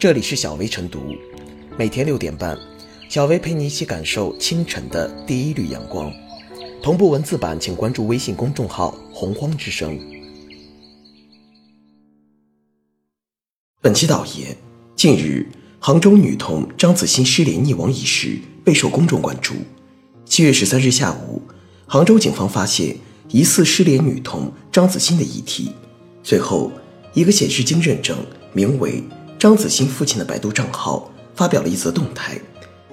这里是小薇晨读，每天六点半，小薇陪你一起感受清晨的第一缕阳光。同步文字版，请关注微信公众号“洪荒之声”。本期导言：近日，杭州女童张子欣失联溺亡一事备受公众关注。七月十三日下午，杭州警方发现疑似失联女童张子欣的遗体，随后，一个显示经认证、名为。张子欣父亲的百度账号发表了一则动态，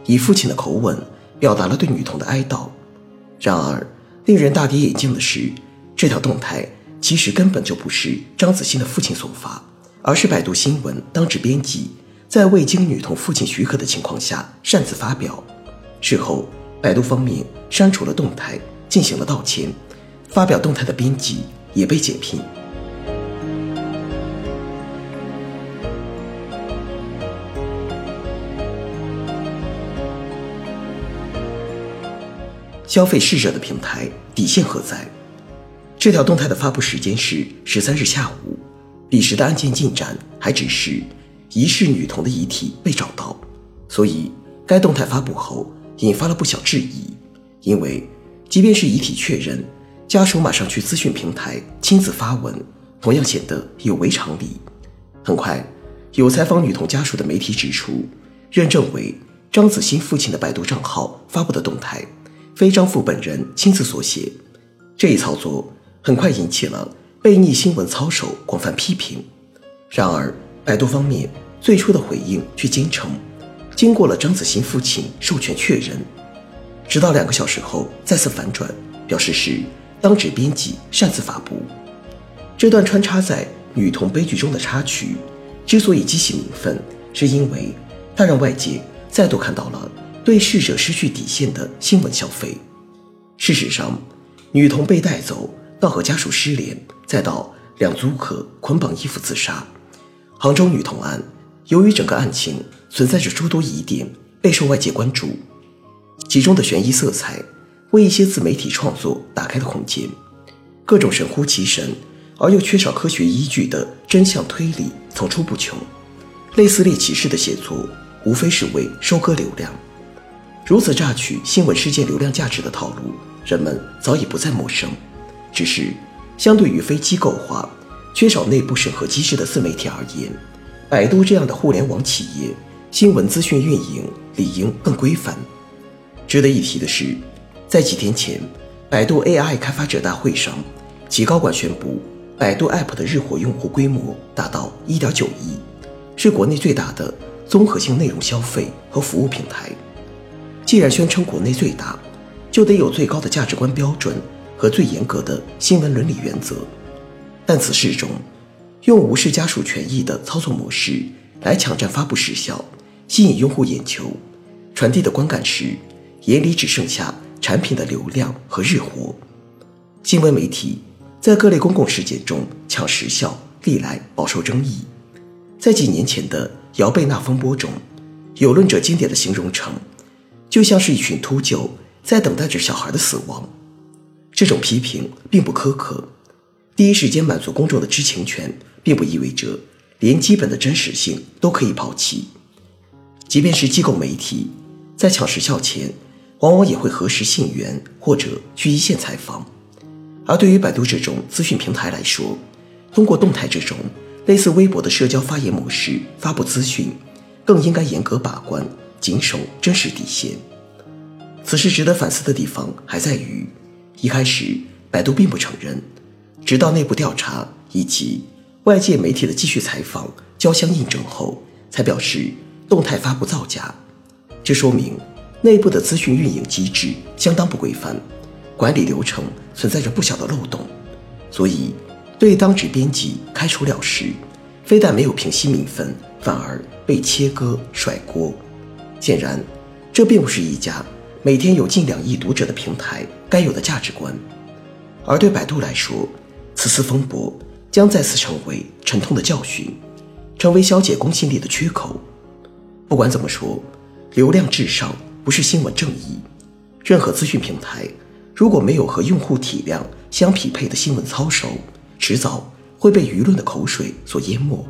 以父亲的口吻表达了对女童的哀悼。然而，令人大跌眼镜的是，这条动态其实根本就不是张子欣的父亲所发，而是百度新闻当值编辑在未经女童父亲许可的情况下擅自发表。事后，百度方面删除了动态，进行了道歉，发表动态的编辑也被解聘。消费逝者的平台底线何在？这条动态的发布时间是十三日下午，彼时的案件进展还只是疑似女童的遗体被找到，所以该动态发布后引发了不小质疑。因为即便是遗体确认，家属马上去资讯平台亲自发文，同样显得有违常理。很快，有采访女童家属的媒体指出，认证为张子欣父亲的百度账号发布的动态。非张父本人亲自所写，这一操作很快引起了被逆新闻操守广泛批评。然而，百度方面最初的回应却坚称，经过了张子欣父亲授权确认，直到两个小时后再次反转，表示是当值编辑擅自发布。这段穿插在女童悲剧中的插曲，之所以激起民愤，是因为它让外界再度看到了。对逝者失去底线的新闻消费。事实上，女童被带走到和家属失联，再到两租客捆绑衣服自杀，杭州女童案由于整个案情存在着诸多疑点，备受外界关注。其中的悬疑色彩为一些自媒体创作打开了空间，各种神乎其神而又缺少科学依据的真相推理层出不穷。类似猎奇式的写作，无非是为收割流量。如此榨取新闻事件流量价值的套路，人们早已不再陌生。只是，相对于非机构化、缺少内部审核机制的自媒体而言，百度这样的互联网企业，新闻资讯运营理应更规范。值得一提的是，在几天前，百度 AI 开发者大会上，其高管宣布，百度 App 的日活用户规模达到1.9亿，是国内最大的综合性内容消费和服务平台。既然宣称国内最大，就得有最高的价值观标准和最严格的新闻伦理原则。但此事中，用无视家属权益的操作模式来抢占发布时效，吸引用户眼球，传递的观感是眼里只剩下产品的流量和日活。新闻媒体在各类公共事件中抢时效，历来饱受争议。在几年前的姚贝娜风波中，有论者经典的形容成。就像是一群秃鹫在等待着小孩的死亡，这种批评并不苛刻。第一时间满足公众的知情权，并不意味着连基本的真实性都可以抛弃。即便是机构媒体，在抢时效前，往往也会核实信源或者去一线采访。而对于百度这种资讯平台来说，通过动态这种类似微博的社交发言模式发布资讯，更应该严格把关。谨守真实底线。此事值得反思的地方还在于，一开始百度并不承认，直到内部调查以及外界媒体的继续采访交相印证后，才表示动态发布造假。这说明内部的资讯运营机制相当不规范，管理流程存在着不小的漏洞。所以，对当值编辑开除了事，非但没有平息民愤，反而被切割甩锅。显然，这并不是一家每天有近两亿读者的平台该有的价值观。而对百度来说，此次风波将再次成为沉痛的教训，成为消解公信力的缺口。不管怎么说，流量至上不是新闻正义。任何资讯平台如果没有和用户体量相匹配的新闻操守，迟早会被舆论的口水所淹没。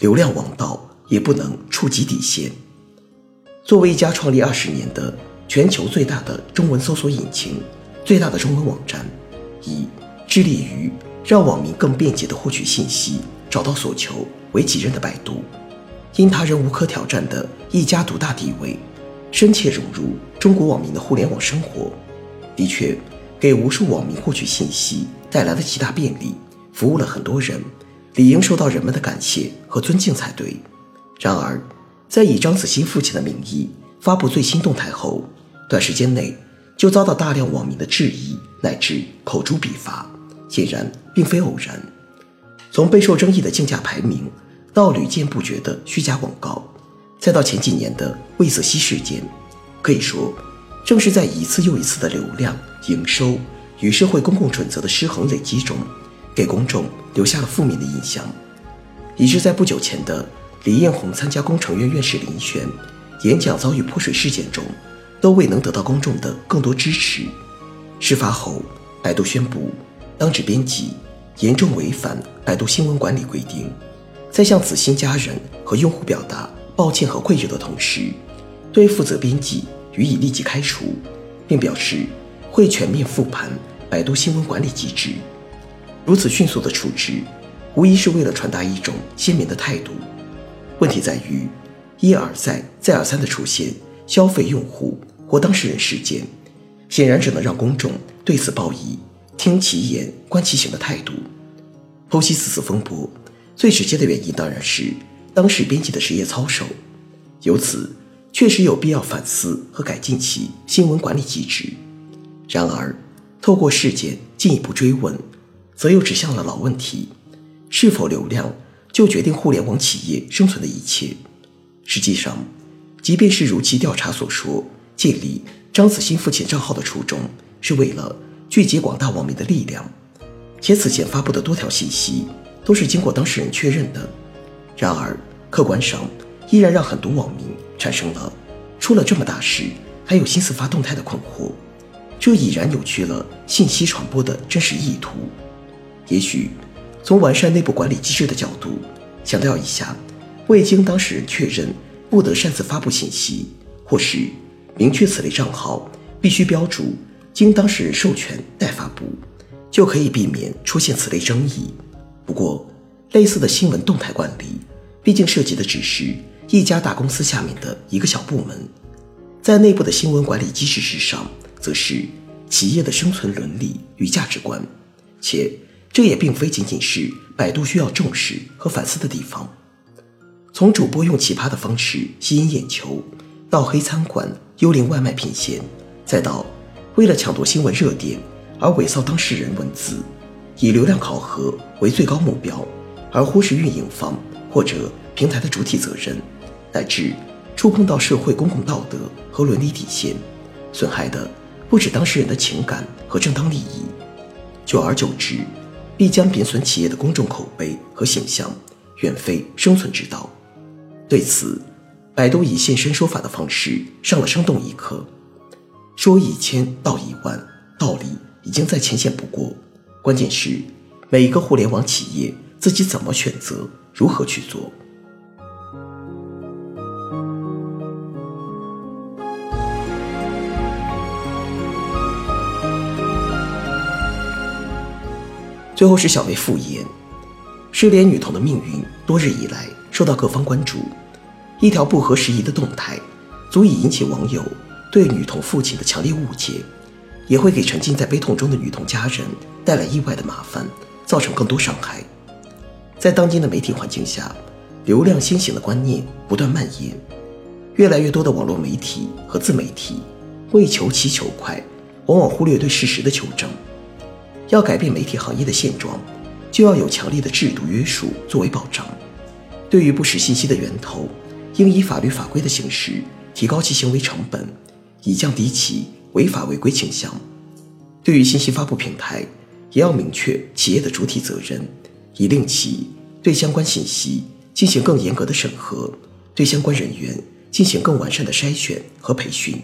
流量王道也不能触及底线。作为一家创立二十年的全球最大的中文搜索引擎、最大的中文网站，以致力于让网民更便捷地获取信息、找到所求为己任的百度，因他人无可挑战的一家独大地位，深切融入中国网民的互联网生活，的确给无数网民获取信息带来了极大便利，服务了很多人。理应受到人们的感谢和尊敬才对。然而，在以张子欣父亲的名义发布最新动态后，短时间内就遭到大量网民的质疑乃至口诛笔伐，显然并非偶然。从备受争议的竞价排名，到屡见不绝的虚假广告，再到前几年的魏则西事件，可以说，正是在一次又一次的流量、营收与社会公共准则的失衡累积中。给公众留下了负面的印象，以致在不久前的李彦宏参加工程院院士遴选演讲遭遇泼水事件中，都未能得到公众的更多支持。事发后，百度宣布，当值编辑严重违反百度新闻管理规定，在向子欣家人和用户表达抱歉和愧疚的同时，对负责编辑予以立即开除，并表示会全面复盘百度新闻管理机制。如此迅速的处置，无疑是为了传达一种鲜明的态度。问题在于，一而再、再而三的出现消费用户或当事人事件，显然只能让公众对此抱以听其言、观其行的态度。剖析此次风波，最直接的原因当然是当事编辑的职业操守，由此确实有必要反思和改进其新闻管理机制。然而，透过事件进一步追问。则又指向了老问题：是否流量就决定互联网企业生存的一切？实际上，即便是如其调查所说，建立张子欣父亲账号的初衷是为了聚集广大网民的力量，且此前发布的多条信息都是经过当事人确认的。然而，客观上依然让很多网民产生了出了这么大事还有心思发动态的困惑，这已然扭曲了信息传播的真实意图。也许，从完善内部管理机制的角度，强调一下，未经当事人确认不得擅自发布信息，或是明确此类账号必须标注经当事人授权待发布，就可以避免出现此类争议。不过，类似的新闻动态管理，毕竟涉及的只是一家大公司下面的一个小部门，在内部的新闻管理机制之上，则是企业的生存伦理与价值观，且。这也并非仅仅是百度需要重视和反思的地方。从主播用奇葩的方式吸引眼球，到黑餐馆、幽灵外卖品线，再到为了抢夺新闻热点而伪造当事人文字，以流量考核为最高目标，而忽视运营方或者平台的主体责任，乃至触碰到社会公共道德和伦理底线，损害的不止当事人的情感和正当利益，久而久之。必将贬损企业的公众口碑和形象，远非生存之道。对此，百度以现身说法的方式上了生动一课，说一千道一万，道理已经再浅显不过。关键是每一个互联网企业自己怎么选择，如何去做。最后是小梅复言，失联女童的命运多日以来受到各方关注，一条不合时宜的动态，足以引起网友对女童父亲的强烈误解，也会给沉浸在悲痛中的女童家人带来意外的麻烦，造成更多伤害。在当今的媒体环境下，流量先行的观念不断蔓延，越来越多的网络媒体和自媒体为求其求快，往往忽略对事实的求证。要改变媒体行业的现状，就要有强烈的制度约束作为保障。对于不实信息的源头，应以法律法规的形式提高其行为成本，以降低其违法违规倾向。对于信息发布平台，也要明确企业的主体责任，以令其对相关信息进行更严格的审核，对相关人员进行更完善的筛选和培训。